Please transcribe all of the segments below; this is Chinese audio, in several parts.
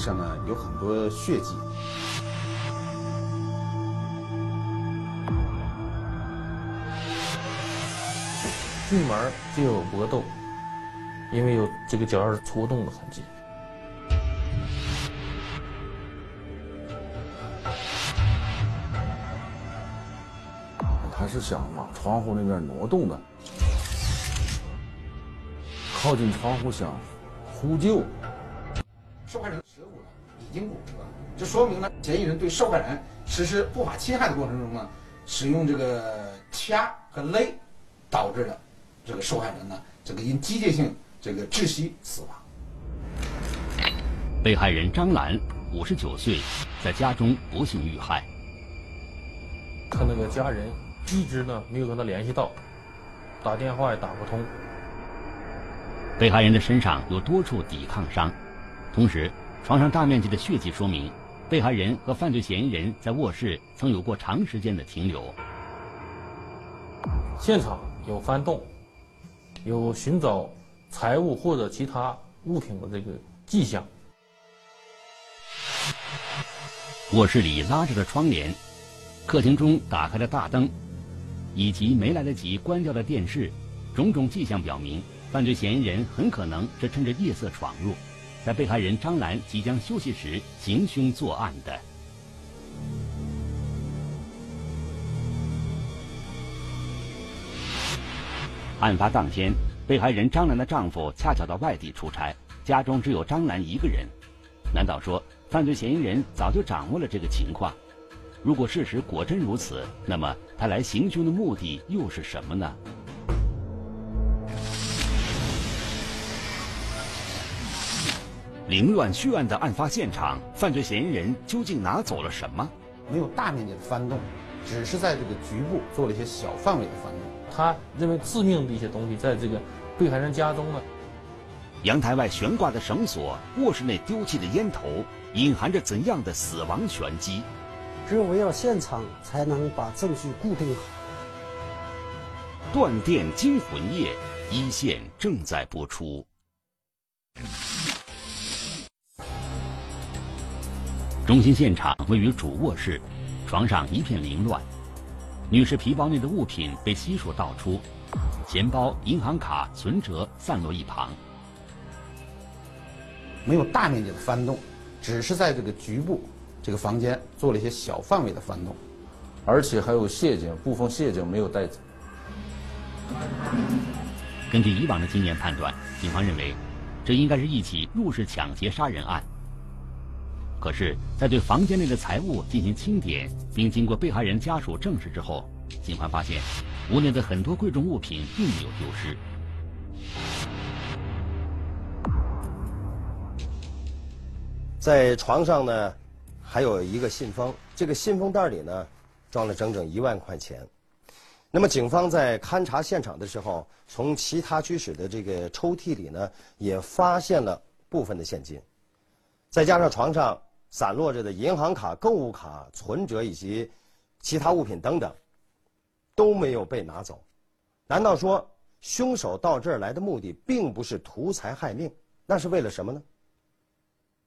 地上呢有很多血迹。进门就有搏斗，因为有这个脚印戳动的痕迹。他是想往窗户那边挪动的，靠近窗户想呼救。受害人舌骨已经骨折，这说明呢，嫌疑人对受害人实施不法侵害的过程中呢，使用这个掐和勒，导致了这个受害人呢，这个因机械性这个窒息死亡。被害人张兰，五十九岁，在家中不幸遇害。他那个家人一直呢没有跟他联系到，打电话也打不通。被害人的身上有多处抵抗伤。同时，床上大面积的血迹说明，被害人和犯罪嫌疑人在卧室曾有过长时间的停留。现场有翻动，有寻找财物或者其他物品的这个迹象。卧室里拉着的窗帘，客厅中打开的大灯，以及没来得及关掉的电视，种种迹象表明，犯罪嫌疑人很可能是趁着夜色闯入。在被害人张兰即将休息时行凶作案的。案发当天，被害人张兰的丈夫恰巧到外地出差，家中只有张兰一个人。难道说犯罪嫌疑人早就掌握了这个情况？如果事实果真如此，那么他来行凶的目的又是什么呢？凌乱血案的案发现场，犯罪嫌疑人究竟拿走了什么？没有大面积的翻动，只是在这个局部做了一些小范围的翻动。他认为致命的一些东西在这个被害人家中呢。阳台外悬挂的绳索，卧室内丢弃的烟头，隐含着怎样的死亡玄机？只有围绕现场，才能把证据固定好。断电惊魂夜，一线正在播出。中心现场位于主卧室，床上一片凌乱，女士皮包内的物品被悉数倒出，钱包、银行卡、存折散落一旁。没有大面积的翻动，只是在这个局部这个房间做了一些小范围的翻动，而且还有血迹，部分血迹没有带走。根据以往的经验判断，警方认为，这应该是一起入室抢劫杀人案。可是，在对房间内的财物进行清点，并经过被害人家属证实之后，警方发现，屋内的很多贵重物品并没有丢失。在床上呢，还有一个信封，这个信封袋里呢，装了整整一万块钱。那么，警方在勘查现场的时候，从其他居室的这个抽屉里呢，也发现了部分的现金，再加上床上。散落着的银行卡、购物卡、存折以及其他物品等等，都没有被拿走。难道说凶手到这儿来的目的并不是图财害命？那是为了什么呢？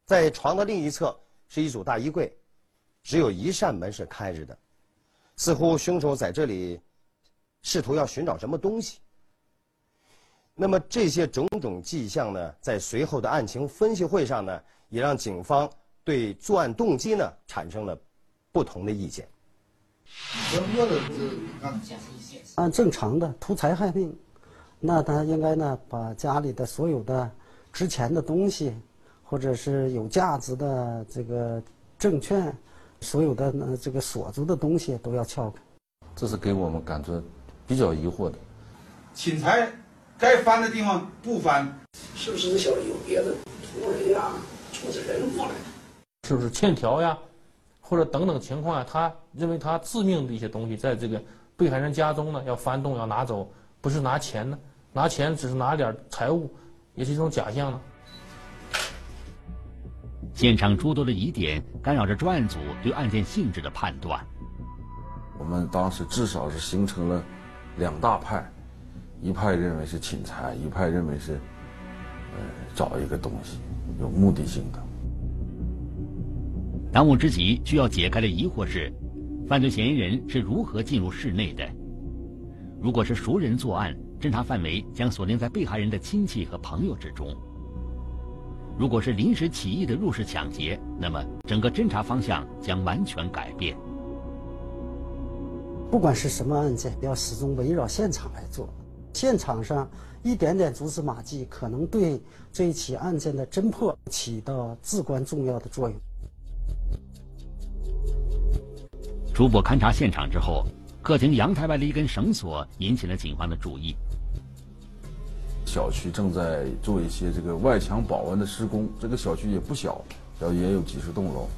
在床的另一侧是一组大衣柜，只有一扇门是开着的，似乎凶手在这里试图要寻找什么东西。那么这些种种迹象呢，在随后的案情分析会上呢，也让警方。对作案动机呢产生了不同的意见。按正常的图财害命，那他应该呢把家里的所有的值钱的东西，或者是有价值的这个证券，所有的呢这个锁住的东西都要撬开。这是给我们感觉比较疑惑的。侵财该翻的地方不翻，是不是小子有别的图人呀，出资人过来？是不是欠条呀，或者等等情况啊？他认为他致命的一些东西在这个被害人家中呢，要翻动要拿走，不是拿钱呢？拿钱只是拿点财物，也是一种假象呢。现场诸多的疑点干扰着专案组对案件性质的判断。我们当时至少是形成了两大派，一派认为是侵财，一派认为是呃找一个东西，有目的性的。当务之急需要解开的疑惑是，犯罪嫌疑人是如何进入室内的？如果是熟人作案，侦查范围将锁定在被害人的亲戚和朋友之中；如果是临时起意的入室抢劫，那么整个侦查方向将完全改变。不管是什么案件，要始终围绕现场来做。现场上一点点蛛丝马迹，可能对这一起案件的侦破起到至关重要的作用。初步勘察现场之后，客厅阳台外的一根绳索引起了警方的注意。小区正在做一些这个外墙保温的施工，这个小区也不小，要也有几十栋楼。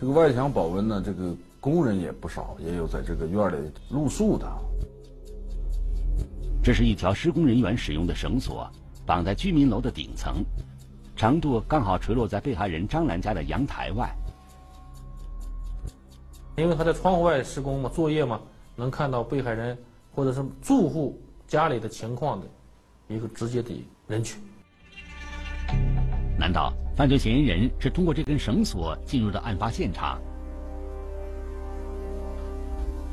这个外墙保温呢，这个工人也不少，也有在这个院里露宿的。这是一条施工人员使用的绳索，绑在居民楼的顶层，长度刚好垂落在被害人张兰家的阳台外。因为他在窗户外施工嘛，作业嘛，能看到被害人或者是住户家里的情况的一个直接的人群。难道犯罪嫌疑人是通过这根绳索进入的案发现场？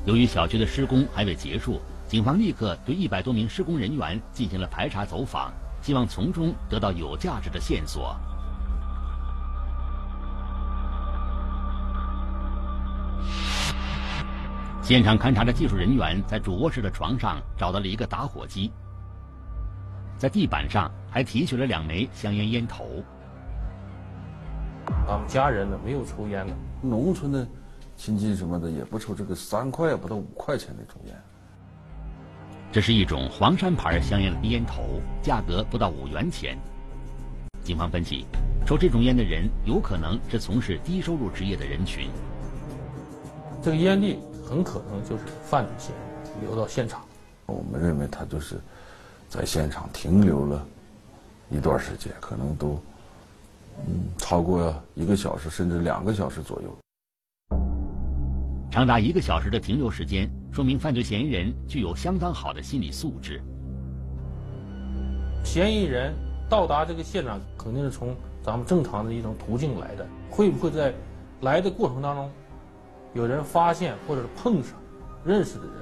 由于小区的施工还未结束，警方立刻对一百多名施工人员进行了排查走访，希望从中得到有价值的线索。现场勘查的技术人员在主卧室的床上找到了一个打火机，在地板上还提取了两枚香烟烟头。他们家人呢没有抽烟的，农村的亲戚什么的也不抽这个三块不到五块钱那种烟。这是一种黄山牌香烟的烟头，价格不到五元钱。警方分析，抽这种烟的人有可能是从事低收入职业的人群。这个烟蒂。很可能就是犯罪嫌疑人留到现场。我们认为他就是在现场停留了一段时间，可能都嗯超过一个小时甚至两个小时左右。长达一个小时的停留时间，说明犯罪嫌疑人具有相当好的心理素质。嫌疑人到达这个现场，肯定是从咱们正常的一种途径来的，会不会在来的过程当中？有人发现或者是碰上认识的人。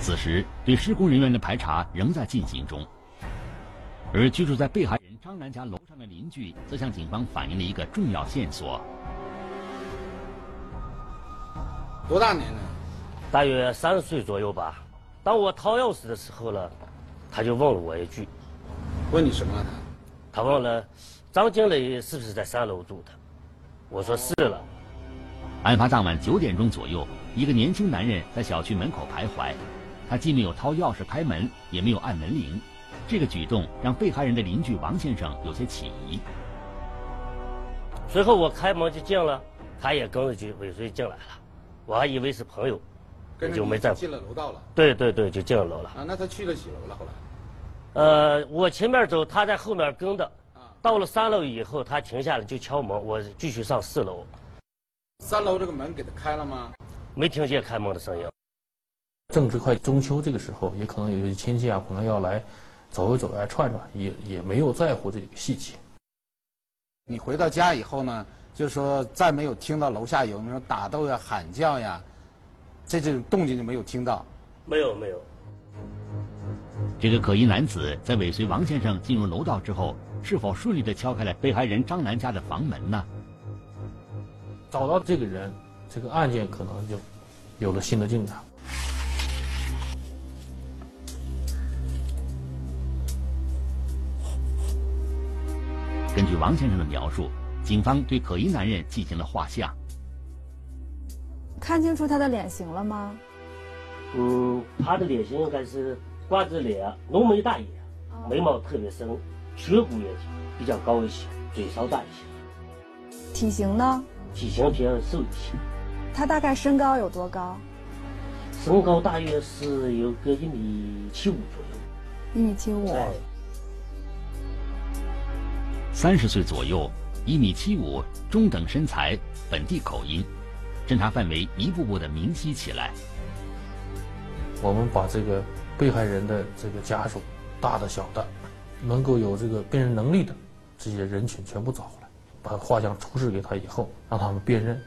此时，对施工人员的排查仍在进行中。而居住在被害人张兰家楼上的邻居，则向警方反映了一个重要线索。多大年龄？大约三十岁左右吧。当我掏钥匙的时候呢，他就问了我一句：“问你什么？”他问了：“张经理是不是在三楼住的？”我说：“是了。”案发当晚九点钟左右，一个年轻男人在小区门口徘徊，他既没有掏钥匙开门，也没有按门铃，这个举动让被害人的邻居王先生有些起疑。随后我开门就进了，他也跟着就尾随进来了，我还以为是朋友，就没在。进了楼道了。对对对，就进了楼了。啊，那他去了几楼了？后来？呃，我前面走，他在后面跟的。到了三楼以后，他停下来就敲门，我继续上四楼。三楼这个门给他开了吗？没听见开门的声音。正值快中秋这个时候，也可能有些亲戚啊，可能要来走一走来串串，也也没有在乎这个细节。你回到家以后呢，就是说再没有听到楼下有那种打斗呀、喊叫呀，这这种动静就没有听到。没有没有。这个可疑男子在尾随王先生进入楼道之后，是否顺利的敲开了被害人张楠家的房门呢？找到这个人，这个案件可能就有了新的进展。根据王先生的描述，警方对可疑男人进行了画像。看清楚他的脸型了吗？嗯，他的脸型应该是瓜子脸，浓眉大眼，眉毛特别深，颧骨也比较高一些，嘴稍大一些。体型呢？体型比较瘦一些，他大概身高有多高？身高大约是有个一米七五左右。一米七五。三十岁左右，一米七五，中等身材，本地口音，侦查范围一步步的明晰起来。我们把这个被害人的这个家属，大的小的，能够有这个辨认能力的这些人群全部找回来。把画像出示给他以后，让他们辨认。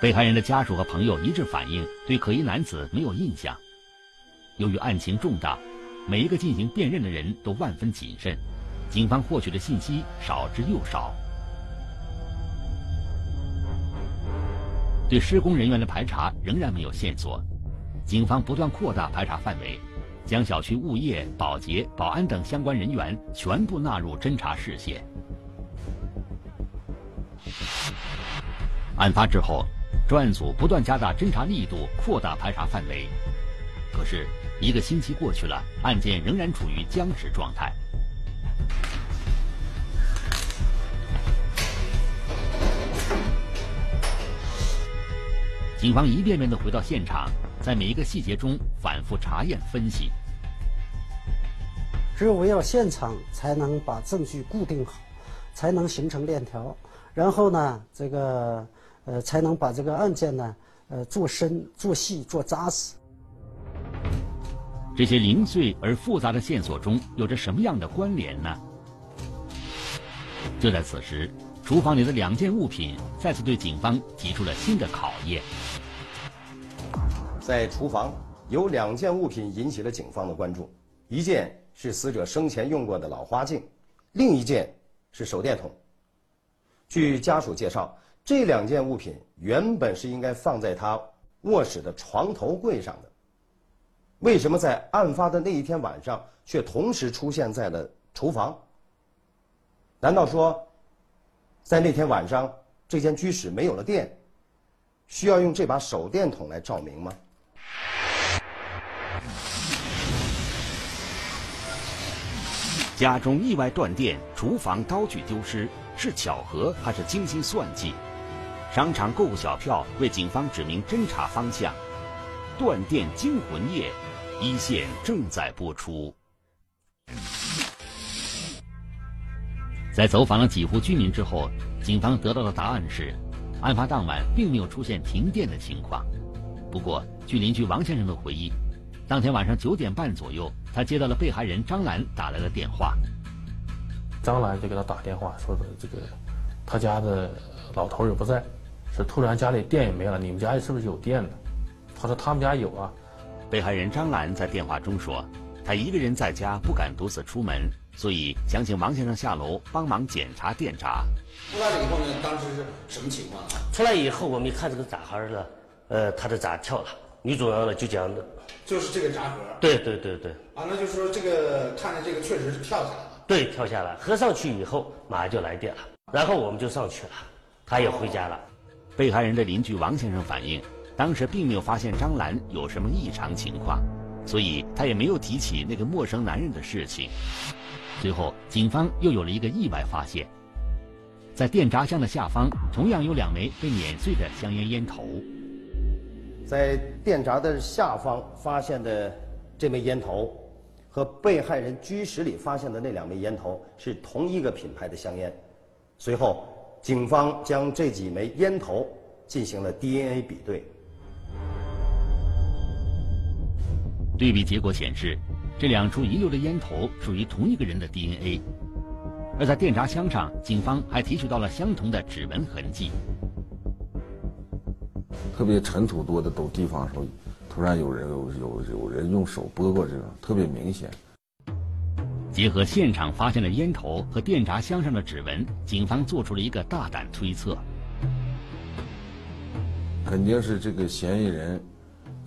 被害人的家属和朋友一致反映，对可疑男子没有印象。由于案情重大，每一个进行辨认的人都万分谨慎，警方获取的信息少之又少。对施工人员的排查仍然没有线索，警方不断扩大排查范围，将小区物业、保洁、保安等相关人员全部纳入侦查视线。案发之后，专案组不断加大侦查力度，扩大排查范围。可是，一个星期过去了，案件仍然处于僵持状态。警方一遍遍的回到现场，在每一个细节中反复查验分析。只有围绕现场，才能把证据固定好，才能形成链条，然后呢，这个呃，才能把这个案件呢，呃，做深、做细、做扎实。这些零碎而复杂的线索中有着什么样的关联呢？就在此时。厨房里的两件物品再次对警方提出了新的考验。在厨房有两件物品引起了警方的关注，一件是死者生前用过的老花镜，另一件是手电筒。据家属介绍，这两件物品原本是应该放在他卧室的床头柜上的，为什么在案发的那一天晚上却同时出现在了厨房？难道说？在那天晚上，这间居室没有了电，需要用这把手电筒来照明吗？家中意外断电，厨房刀具丢失，是巧合还是精心算计？商场购物小票为警方指明侦查方向。断电惊魂夜，一线正在播出。在走访了几户居民之后，警方得到的答案是，案发当晚并没有出现停电的情况。不过，据邻居王先生的回忆，当天晚上九点半左右，他接到了被害人张兰打来的电话。张兰就给他打电话，说的这个他家的老头也不在，是突然家里电也没了。你们家里是不是有电呢？他说他们家有啊。被害人张兰在电话中说，她一个人在家，不敢独自出门。所以想请王先生下楼帮忙检查电闸。出来了以后呢，当时是什么情况？出来以后，我们一看这个闸盒呢，呃，他的闸跳了。女主人呢就讲的，就是这个闸盒。对对对对。啊，那就是说这个看着这个确实是跳下来了。对，跳下来，合上去以后马上就来电了，然后我们就上去了，他也回家了。被害人的邻居王先生反映，当时并没有发现张兰有什么异常情况，所以他也没有提起那个陌生男人的事情。随后，警方又有了一个意外发现，在电闸箱的下方，同样有两枚被碾碎的香烟烟头。在电闸的下方发现的这枚烟头，和被害人居室里发现的那两枚烟头是同一个品牌的香烟。随后，警方将这几枚烟头进行了 DNA 比对，对比结果显示。这两处遗留的烟头属于同一个人的 DNA，而在电闸箱上，警方还提取到了相同的指纹痕迹。特别尘土多的都地方时候，突然有人有有有人用手拨过这个，特别明显。结合现场发现的烟头和电闸箱上的指纹，警方做出了一个大胆推测：肯定是这个嫌疑人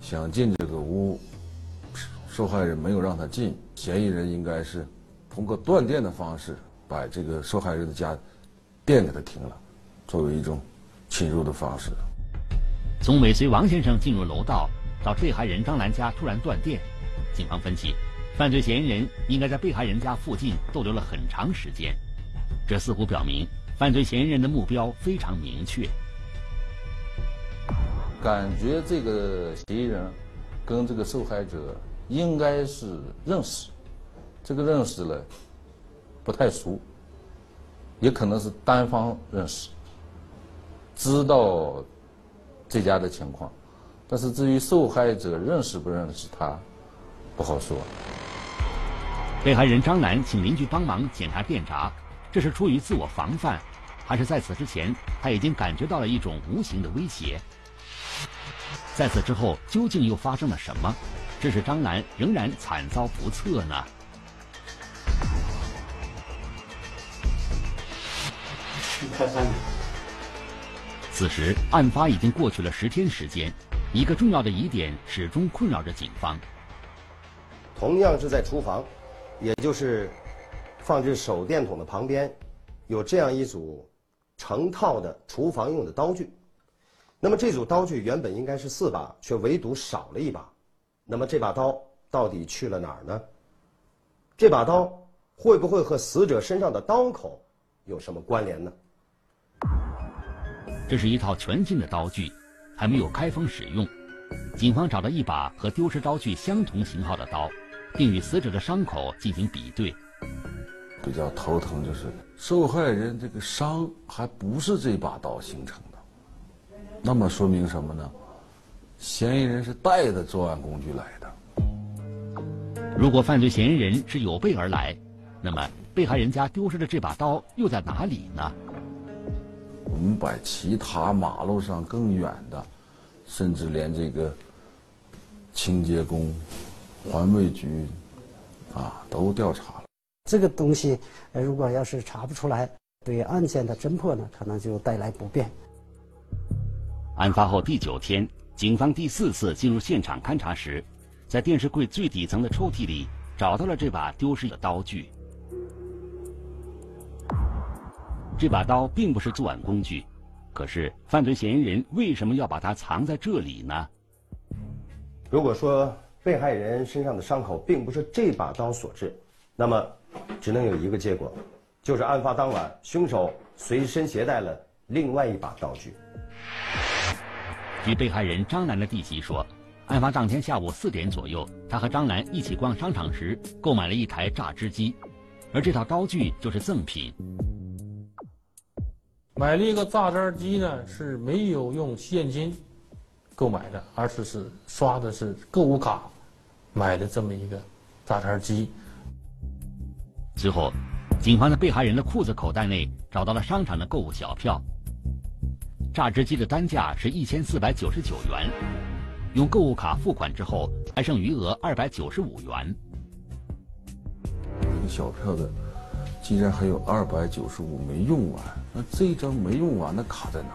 想进这个屋。受害人没有让他进，嫌疑人应该是通过断电的方式把这个受害人的家电给他停了，作为一种侵入的方式。从尾随王先生进入楼道到被害人张兰家突然断电，警方分析，犯罪嫌疑人应该在被害人家附近逗留了很长时间，这似乎表明犯罪嫌疑人的目标非常明确。感觉这个嫌疑人跟这个受害者。应该是认识，这个认识呢不太熟，也可能是单方认识，知道这家的情况，但是至于受害者认识不认识他，不好说。被害人张兰请邻居帮忙检查电闸，这是出于自我防范，还是在此之前他已经感觉到了一种无形的威胁？在此之后，究竟又发生了什么，致使张兰仍然惨遭不测呢？此时，案发已经过去了十天时间，一个重要的疑点始终困扰着警方。同样是在厨房，也就是放置手电筒的旁边，有这样一组成套的厨房用的刀具。那么这组刀具原本应该是四把，却唯独少了一把。那么这把刀到底去了哪儿呢？这把刀会不会和死者身上的刀口有什么关联呢？这是一套全新的刀具，还没有开封使用。警方找到一把和丢失刀具相同型号的刀，并与死者的伤口进行比对。比较头疼就是受害人这个伤还不是这把刀形成的，那么说明什么呢？嫌疑人是带着作案工具来的。如果犯罪嫌疑人是有备而来，那么被害人家丢失的这把刀又在哪里呢？我们把其他马路上更远的，甚至连这个清洁工、环卫局啊都调查了。这个东西，呃，如果要是查不出来，对案件的侦破呢，可能就带来不便。案发后第九天，警方第四次进入现场勘查时，在电视柜最底层的抽屉里找到了这把丢失的刀具。这把刀并不是作案工具，可是犯罪嫌疑人为什么要把它藏在这里呢？如果说被害人身上的伤口并不是这把刀所致，那么只能有一个结果，就是案发当晚凶手随身携带了另外一把刀具。据被害人张兰的弟媳说，案发当天下午四点左右，他和张兰一起逛商场时购买了一台榨汁机，而这套刀具就是赠品。买了一个榨汁机呢，是没有用现金购买的，而是是刷的是购物卡买的这么一个榨汁机。随后，警方在被害人的裤子口袋内找到了商场的购物小票。榨汁机的单价是一千四百九十九元，用购物卡付款之后还剩余额二百九十五元。这个小票的竟然还有二百九十五没用完。那这张没用完的卡在哪？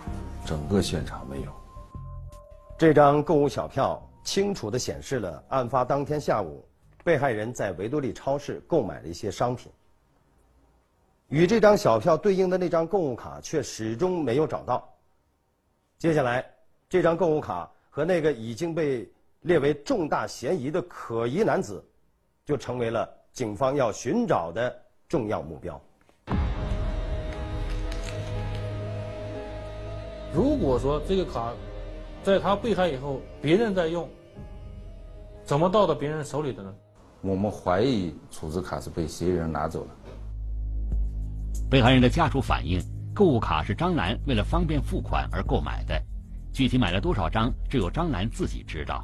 整个现场没有。这张购物小票清楚地显示了案发当天下午，被害人在维多利超市购买了一些商品。与这张小票对应的那张购物卡却始终没有找到。接下来，这张购物卡和那个已经被列为重大嫌疑的可疑男子，就成为了警方要寻找的重要目标。如果说这个卡在他被害以后，别人在用，怎么到的别人手里的呢？我们怀疑储值卡是被嫌疑人拿走了。被害人的家属反映，购物卡是张兰为了方便付款而购买的，具体买了多少张，只有张兰自己知道。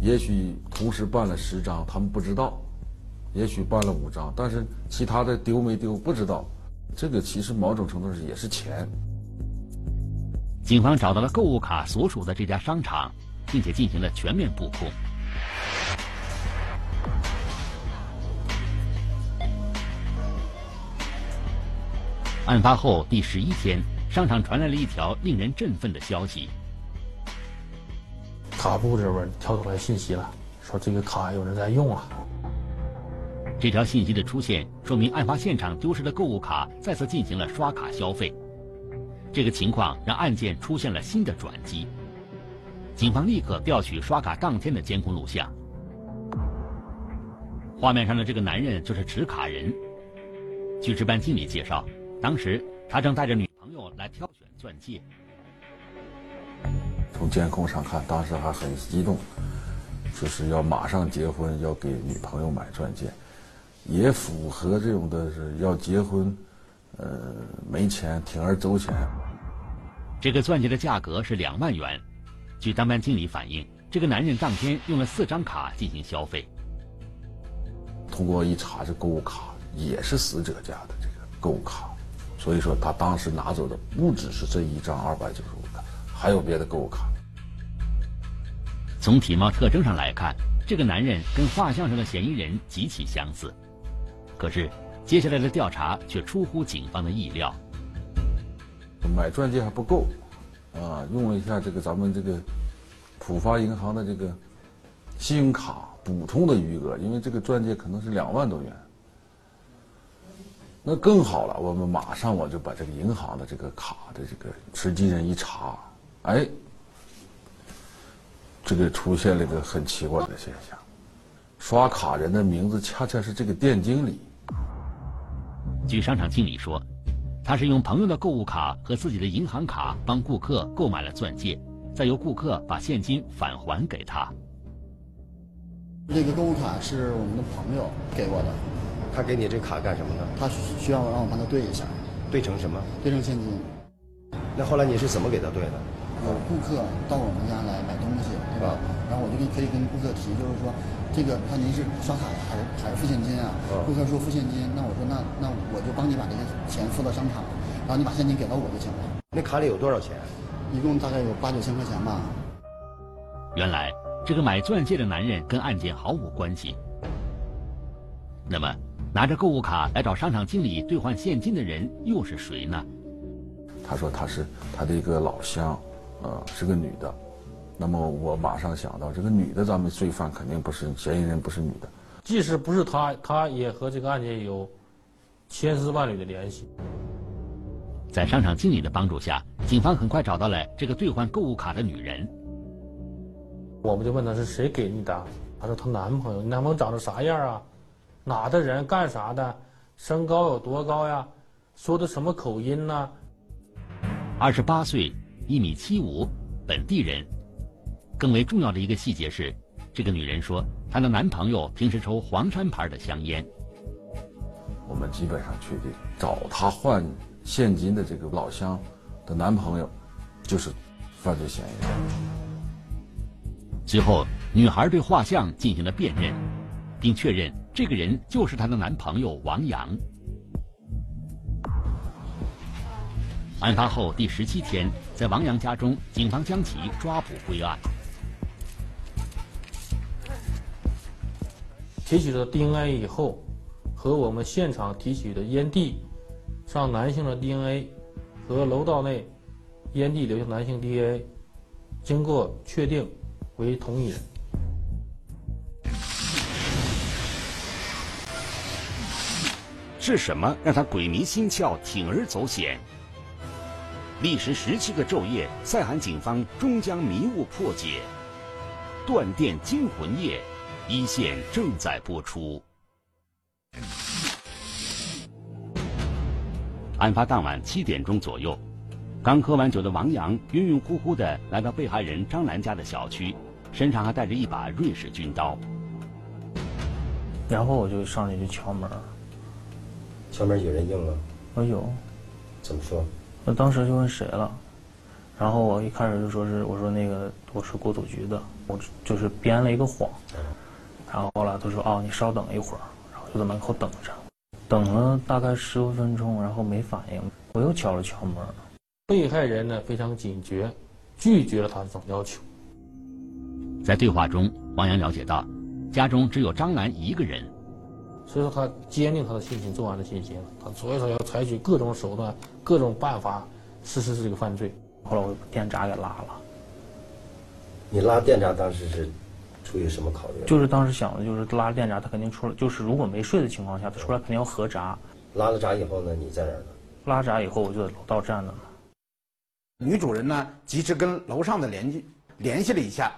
也许同时办了十张，他们不知道；也许办了五张，但是其他的丢没丢不知道。这个其实某种程度上也是钱。警方找到了购物卡所属的这家商场，并且进行了全面布控。案发后第十一天，商场传来了一条令人振奋的消息：卡布这边跳出来信息了，说这个卡有人在用啊。这条信息的出现，说明案发现场丢失的购物卡再次进行了刷卡消费。这个情况让案件出现了新的转机，警方立刻调取刷卡当天的监控录像。画面上的这个男人就是持卡人。据值班经理介绍，当时他正带着女朋友来挑选钻戒。从监控上看，当时还很激动，就是要马上结婚，要给女朋友买钻戒，也符合这种的是要结婚，呃，没钱，铤而走险。这个钻戒的价格是两万元。据当班经理反映，这个男人当天用了四张卡进行消费。通过一查，这购物卡也是死者家的这个购物卡，所以说他当时拿走的不只是这一张二百九十五的，还有别的购物卡。从体貌特征上来看，这个男人跟画像上的嫌疑人极其相似。可是，接下来的调查却出乎警方的意料。买钻戒还不够，啊，用了一下这个咱们这个浦发银行的这个信用卡补充的余额，因为这个钻戒可能是两万多元。那更好了，我们马上我就把这个银行的这个卡的这个持金人一查，哎，这个出现了一个很奇怪的现象，刷卡人的名字恰恰是这个店经理。据商场经理说。他是用朋友的购物卡和自己的银行卡帮顾客购买了钻戒，再由顾客把现金返还给他。这个购物卡是我们的朋友给我的，他给你这卡干什么呢？他需要让我帮他兑一下，兑成什么？兑成现金。那后来你是怎么给他兑的？有顾客到我们家来买东西，对吧？然后我就可以跟顾客提，就是说。这个看您是刷卡还是还是付现金啊？顾客说付现金，那我说那那我就帮你把这个钱付到商场，然后你把现金给到我就行了。那卡里有多少钱？一共大概有八九千块钱吧。原来这个买钻戒的男人跟案件毫无关系。那么拿着购物卡来找商场经理兑换现金的人又是谁呢？他说他是他的一个老乡，呃，是个女的。那么我马上想到，这个女的，咱们罪犯肯定不是嫌疑人，不是女的。即使不是她，她也和这个案件有千丝万缕的联系。在商场经理的帮助下，警方很快找到了这个兑换购物卡的女人。我们就问她是谁给你的，她说她男朋友。你男朋友长得啥样啊？哪的人？干啥的？身高有多高呀？说的什么口音呢？二十八岁，一米七五，本地人。更为重要的一个细节是，这个女人说，她的男朋友平时抽黄山牌的香烟。我们基本上确定，找她换现金的这个老乡的男朋友，就是犯罪嫌疑人。随后，女孩对画像进行了辨认，并确认这个人就是她的男朋友王阳。案发后第十七天，在王阳家中，警方将其抓捕归案。提取的 DNA 以后，和我们现场提取的烟蒂上男性的 DNA 和楼道内烟蒂留下男性 DNA，经过确定为同一人。是什么让他鬼迷心窍、铤而走险？历时十七个昼夜，赛罕警方终将迷雾破解。断电惊魂夜。一线正在播出。案发当晚七点钟左右，刚喝完酒的王阳晕晕乎乎的来到被害人张兰家的小区，身上还带着一把瑞士军刀。然后我就上去就敲门。敲门有人应了？我有。怎么说？我当时就问谁了，然后我一开始就说是我说那个我是国土局的，我就是编了一个谎。然后后来他说：“哦，你稍等一会儿。”然后就在门口等着，等了大概十多分钟，然后没反应。我又敲了敲门，被害人呢非常警觉，拒绝了他的这种要求。在对话中，王阳了解到，家中只有张兰一个人，所以说他坚定他的信心，作案的信心。他所以说要采取各种手段、各种办法实施这个犯罪。后来我把电闸给拉了。你拉电闸当时是？出于什么考虑？就是当时想的，就是拉电闸，他肯定出来。就是如果没睡的情况下，他出来肯定要合闸。拉了闸以后呢？你在哪儿呢？拉闸以后，我就在楼道站着呢。女主人呢，及时跟楼上的邻居联系了一下，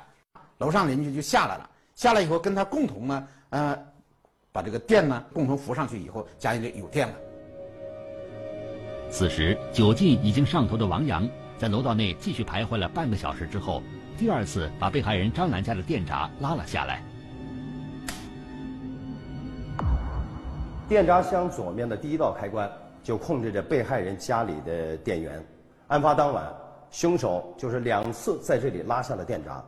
楼上邻居就下来了。下来以后，跟他共同呢，呃，把这个电呢共同扶上去以后，家里就有电了。此时酒劲已经上头的王阳，在楼道内继续徘徊了半个小时之后。第二次把被害人张兰家的电闸拉了下来。电闸箱左面的第一道开关就控制着被害人家里的电源。案发当晚，凶手就是两次在这里拉下了电闸。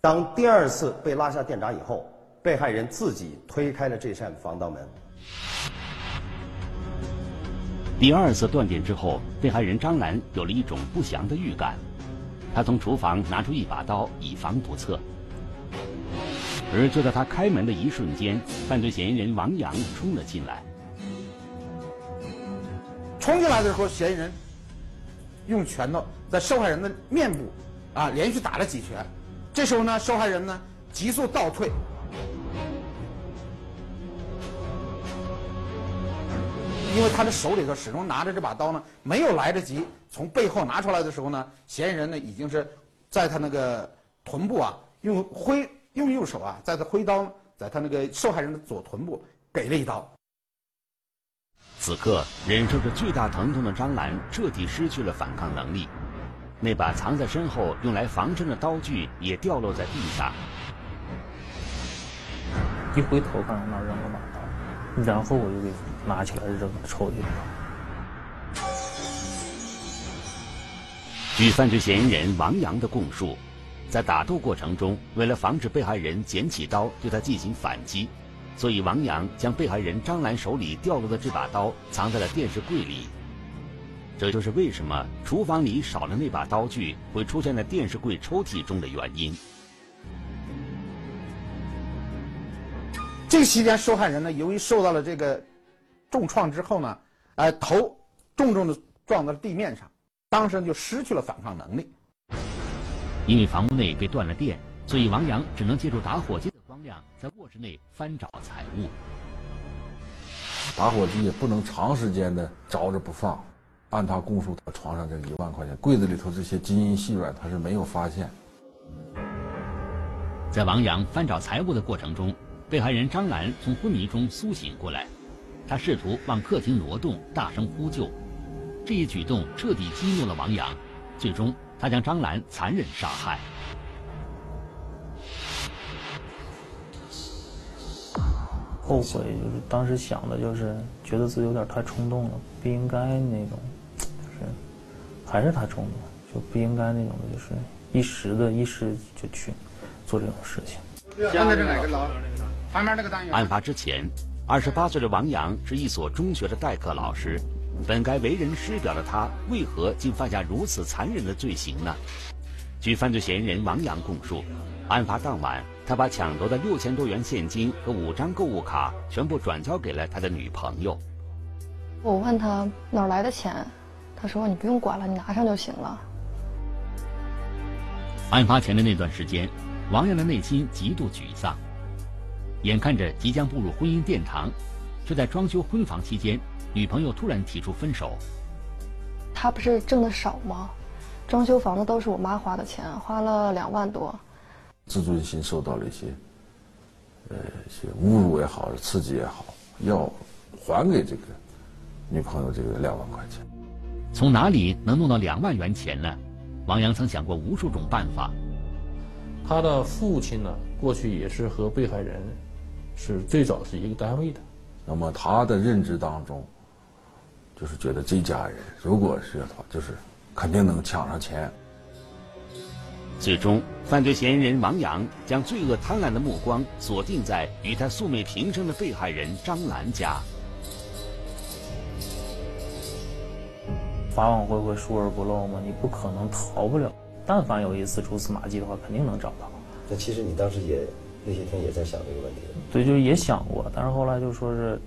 当第二次被拉下电闸以后，被害人自己推开了这扇防盗门。第二次断电之后，被害人张兰有了一种不祥的预感，他从厨房拿出一把刀，以防不测。而就在他开门的一瞬间，犯罪嫌疑人王阳冲了进来。冲进来的时候，嫌疑人用拳头在受害人的面部啊连续打了几拳。这时候呢，受害人呢急速倒退，因为他的手里头始终拿着这把刀呢，没有来得及从背后拿出来的时候呢，嫌疑人呢已经是在他那个臀部啊用挥。用右手啊，在他挥刀，在他那个受害人的左臀部给了一刀。此刻，忍受着巨大疼痛的张兰彻底失去了反抗能力，那把藏在身后用来防身的刀具也掉落在地上。一回头看到那扔了把刀，然后我就给拿起来扔抽屉里据犯罪嫌疑人王阳的供述。在打斗过程中，为了防止被害人捡起刀对他进行反击，所以王阳将被害人张兰手里掉落的这把刀藏在了电视柜里。这就是为什么厨房里少了那把刀具会出现在电视柜抽屉中的原因。这个期间，受害人呢，由于受到了这个重创之后呢，哎，头重重的撞到了地面上，当事人就失去了反抗能力。因为房屋内被断了电，所以王阳只能借助打火机的光亮在卧室内翻找财物。打火机也不能长时间的着着不放。按他供述，他床上这一万块钱，柜子里头这些金银细软，他是没有发现。在王阳翻找财物的过程中，被害人张兰从昏迷中苏醒过来，她试图往客厅挪动，大声呼救。这一举动彻底激怒了王阳，最终。他将张兰残忍杀害。后悔就是当时想的，就是觉得自己有点太冲动了，不应该那种，就是还是太冲动，就不应该那种的，就是一时的一时就去做这种事情。现在这哪个牢？旁边那个单元。案发之前，二十八岁的王阳是一所中学的代课老师。本该为人师表的他，为何竟犯下如此残忍的罪行呢？据犯罪嫌疑人王阳供述，案发当晚，他把抢夺的六千多元现金和五张购物卡全部转交给了他的女朋友。我问他哪来的钱，他说你不用管了，你拿上就行了。案发前的那段时间，王阳的内心极度沮丧，眼看着即将步入婚姻殿堂，却在装修婚房期间。女朋友突然提出分手，他不是挣的少吗？装修房子都是我妈花的钱，花了两万多，自尊心受到了一些，呃，一些侮辱也好，刺激也好，要还给这个女朋友这个两万块钱。从哪里能弄到两万元钱呢？王阳曾想过无数种办法。他的父亲呢，过去也是和被害人是最早是一个单位的，那么他的认知当中。就是觉得这家人，如果是的话，就是肯定能抢上钱。最终，犯罪嫌疑人王阳将罪恶贪婪的目光锁定在与他素昧平生的被害人张兰家。法网恢恢，疏而不漏嘛，你不可能逃不了。但凡有一次蛛丝马迹的话，肯定能找到。那其实你当时也那些天也在想这个问题。对，就是也想过，但是后来就说是。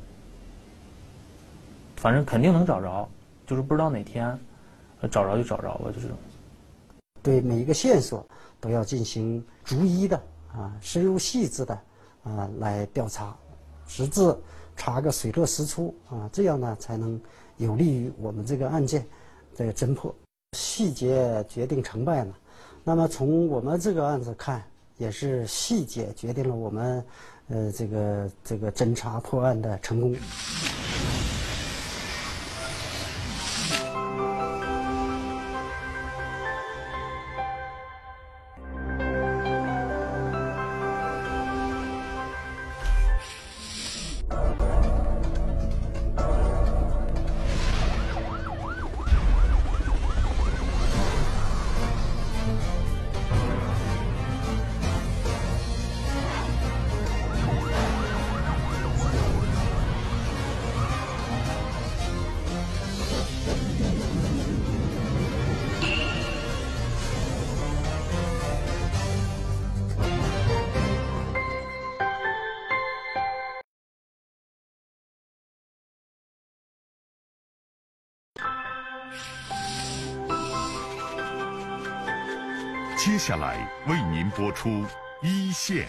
反正肯定能找着，就是不知道哪天，找着就找着吧，就是。对每一个线索都要进行逐一的啊，深入细致的啊来调查，直至查个水落石出啊，这样呢才能有利于我们这个案件的侦破。细节决定成败嘛，那么从我们这个案子看，也是细节决定了我们呃这个这个侦查破案的成功。下来为您播出一线。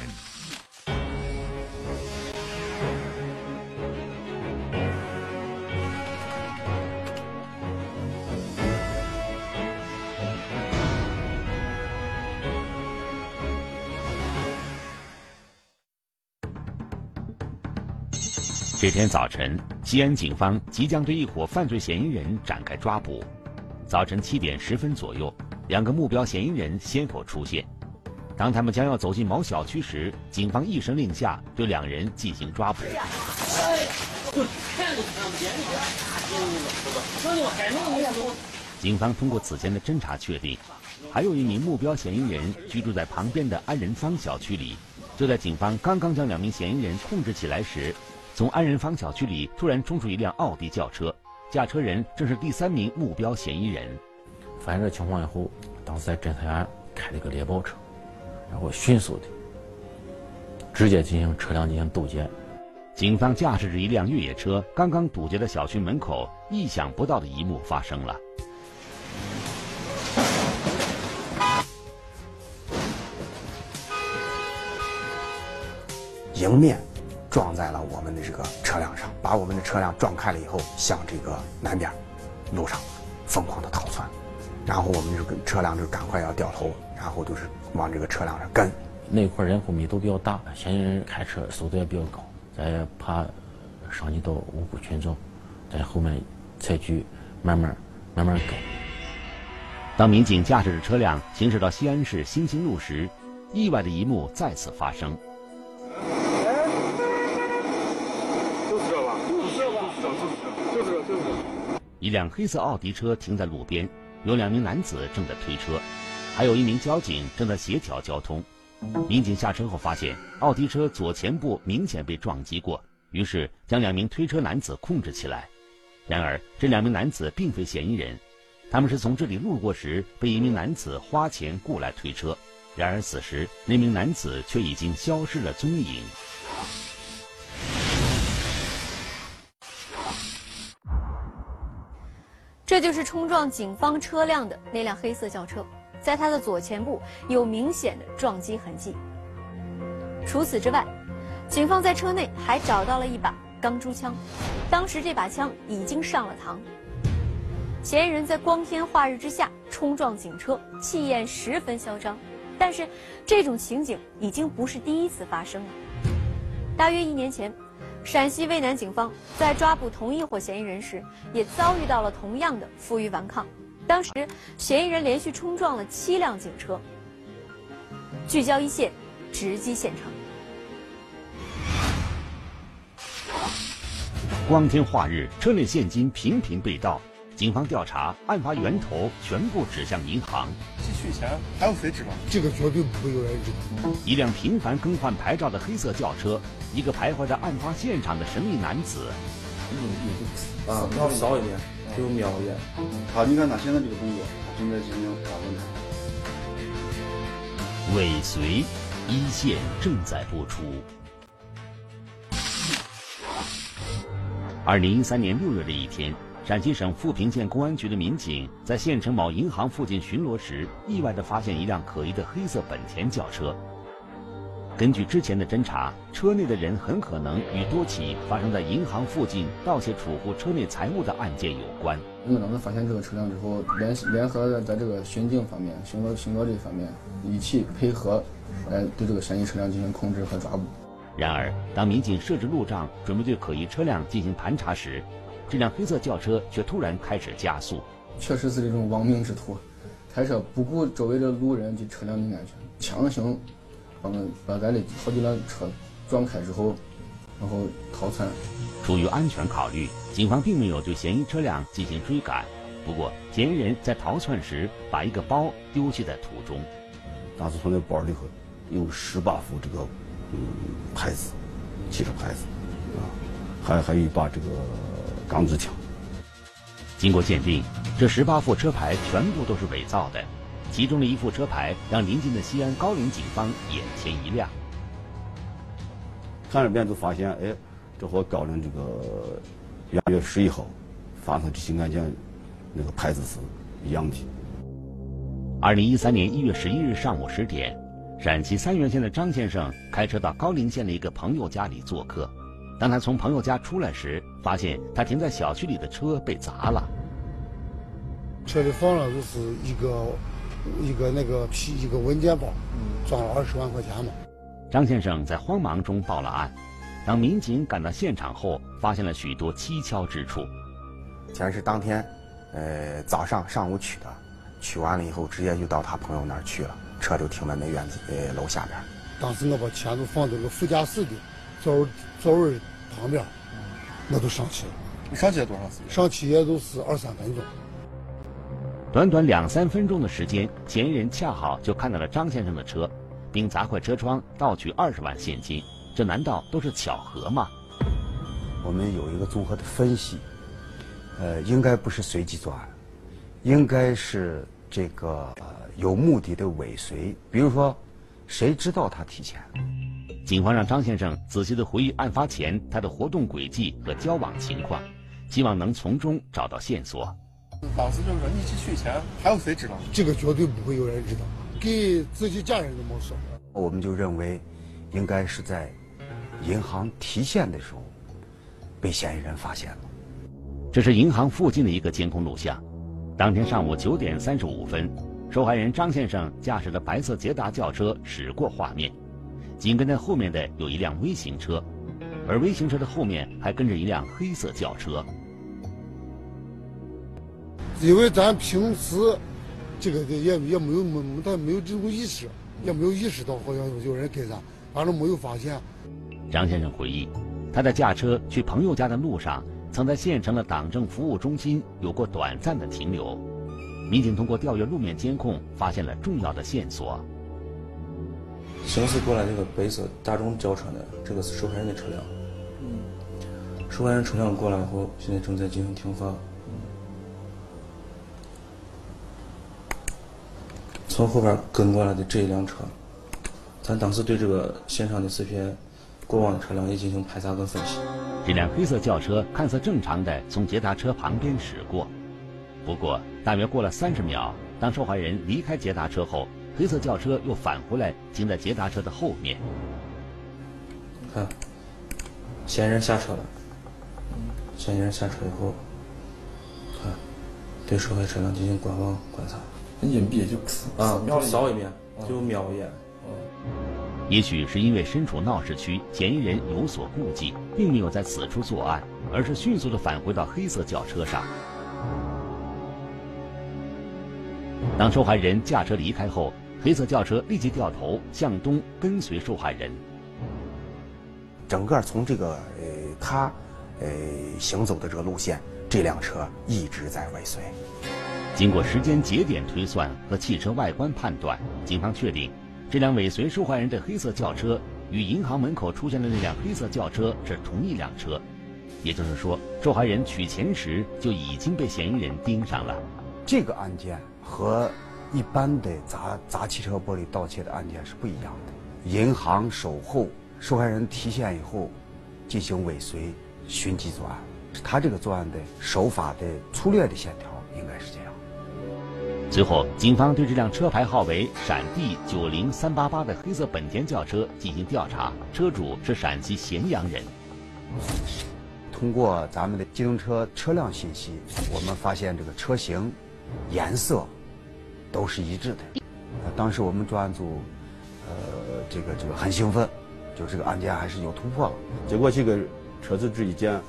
这天早晨，西安警方即将对一伙犯罪嫌疑人展开抓捕。早晨七点十分左右，两个目标嫌疑人先后出现。当他们将要走进某小区时，警方一声令下，对两人进行抓捕。警方通过此前的侦查确定，还有一名目标嫌疑人居住在旁边的安仁坊小区里。就在警方刚刚将两名嫌疑人控制起来时，从安仁坊小区里突然冲出一辆奥迪轿车，驾车人正是第三名目标嫌疑人。发现这情况以后，当时在侦查员开了一个猎豹车，然后迅速的直接进行车辆进行堵截。警方驾驶着一辆越野车，刚刚堵截的小区门口，意想不到的一幕发生了。迎面。撞在了我们的这个车辆上，把我们的车辆撞开了以后，向这个南边路上疯狂的逃窜，然后我们就跟车辆就赶快要掉头，然后就是往这个车辆上跟。那块人口密度比较大，嫌疑人开车速度也比较高，咱也怕伤及到无辜群众，在后面采取慢慢慢慢跟。当民警驾驶着车辆行驶到西安市新兴路时，意外的一幕再次发生。一辆黑色奥迪车停在路边，有两名男子正在推车，还有一名交警正在协调交通。民警下车后发现奥迪车左前部明显被撞击过，于是将两名推车男子控制起来。然而，这两名男子并非嫌疑人，他们是从这里路过时被一名男子花钱雇来推车。然而，此时那名男子却已经消失了踪影。这就是冲撞警方车辆的那辆黑色轿车，在它的左前部有明显的撞击痕迹。除此之外，警方在车内还找到了一把钢珠枪，当时这把枪已经上了膛。嫌疑人在光天化日之下冲撞警车，气焰十分嚣张。但是，这种情景已经不是第一次发生了。大约一年前。陕西渭南警方在抓捕同一伙嫌疑人时，也遭遇到了同样的负隅顽抗。当时，嫌疑人连续冲撞了七辆警车。聚焦一线，直击现场。光天化日，车内现金频频被盗。警方调查，案发源头全部指向银行。继续钱还有谁知道？这个绝对不会有人知道。一辆频繁更换牌照的黑色轿车，一个徘徊在案发现场的神秘男子。啊，要少一点，就瞄一眼。好，你看他现在这个动作，正在进行抓捕。尾随，一线正在播出。二零一三年六月的一天。陕西省富平县公安局的民警在县城某银行附近巡逻时，意外地发现一辆可疑的黑色本田轿车。根据之前的侦查，车内的人很可能与多起发生在银行附近盗窃储户车内财物的案件有关。我们发现这个车辆之后，联联合的在这个巡警方面、巡逻巡逻这方面一起配合，来对这个嫌疑车辆进行控制和抓捕。然而，当民警设置路障，准备对可疑车辆进行盘查时，这辆黑色轿车却突然开始加速，确实是这种亡命之徒，开车不顾周围的路人及车辆的安全，强行把把咱的好几辆车撞开之后，然后逃窜。出于安全考虑，警方并没有对嫌疑车辆进行追赶。不过，嫌疑人在逃窜时把一个包丢弃在途中。当时从那包里头有十八副这个嗯牌子，汽车牌子啊，还还有一把这个。钢制枪。经过鉴定，这十八副车牌全部都是伪造的，其中的一副车牌让临近的西安高陵警方眼前一亮。看了遍就发现，哎，这和高陵这个元月十一号发生这起案件那个牌子是一样的。二零一三年一月十一日上午十点，陕西三原县的张先生开车到高陵县的一个朋友家里做客。当他从朋友家出来时，发现他停在小区里的车被砸了。车里放了就是一个一个那个皮一个文件包，装了二十万块钱嘛。张先生在慌忙中报了案。当民警赶到现场后，发现了许多蹊跷之处。钱是当天，呃，早上上午取的，取完了以后直接就到他朋友那儿去了，车就停在那院子呃楼下边。当时我把钱都放在了副驾驶的座位座位旁边，我都上去了。你上去多长时间？上去也就是二三分钟。短短两三分钟的时间，嫌疑人恰好就看到了张先生的车，并砸坏车窗，盗取二十万现金。这难道都是巧合吗？我们有一个综合的分析，呃，应该不是随机作案，应该是这个呃有目的的尾随。比如说，谁知道他提钱？警方让张先生仔细的回忆案发前他的活动轨迹和交往情况，希望能从中找到线索。当时就是说你去取钱，还有谁知道？这个绝对不会有人知道，给自己家人都没说。我们就认为，应该是在。银行提现的时候，被嫌疑人发现了。这是银行附近的一个监控录像。当天上午九点三十五分，受害人张先生驾驶的白色捷达轿车驶过画面，紧跟在后面的有一辆微型车，而微型车的后面还跟着一辆黑色轿车。因为咱平时这个也也没有没没没有这种意识，也没有意识到好像有人跟咱，反正没有发现。张先生回忆，他在驾车去朋友家的路上，曾在县城的党政服务中心有过短暂的停留。民警通过调阅路面监控，发现了重要的线索。行驶过来这个白色大众轿车呢，这个是受害人的车辆。嗯。受害人车辆过来后，现在正在进行停发。从后边跟过来的这一辆车，咱当时对这个现场的视频。过往的车辆也进行排查跟分析。这辆黑色轿车看似正常的从捷达车旁边驶过，不过大约过了三十秒，当受害人离开捷达车后，黑色轿车又返回来停在捷达车的后面。看，嫌疑人下车了。嫌疑人下车以后，看，对受害车辆进行观望观察。隐蔽就啊，扫一遍，就瞄一眼。也许是因为身处闹市区，嫌疑人有所顾忌，并没有在此处作案，而是迅速的返回到黑色轿车上。当受害人驾车离开后，黑色轿车立即掉头向东跟随受害人。整个从这个呃他呃行走的这个路线，这辆车一直在尾随。经过时间节点推算和汽车外观判断，警方确定。这辆尾随受害人的黑色轿车与银行门口出现的那辆黑色轿车是同一辆车，也就是说，受害人取钱时就已经被嫌疑人盯上了。这个案件和一般的砸砸汽车玻璃盗窃的案件是不一样的。银行守候受害人提现以后，进行尾随寻机作案，他这个作案的手法的粗略的线条应该是这样。随后，警方对这辆车牌号为陕 D 九零三八八的黑色本田轿车进行调查，车主是陕西咸阳人。通过咱们的机动车车辆信息，我们发现这个车型、颜色都是一致的。当时我们专案组，呃，这个这个很兴奋，就这个案件还是有突破了。结果这个车子这一检，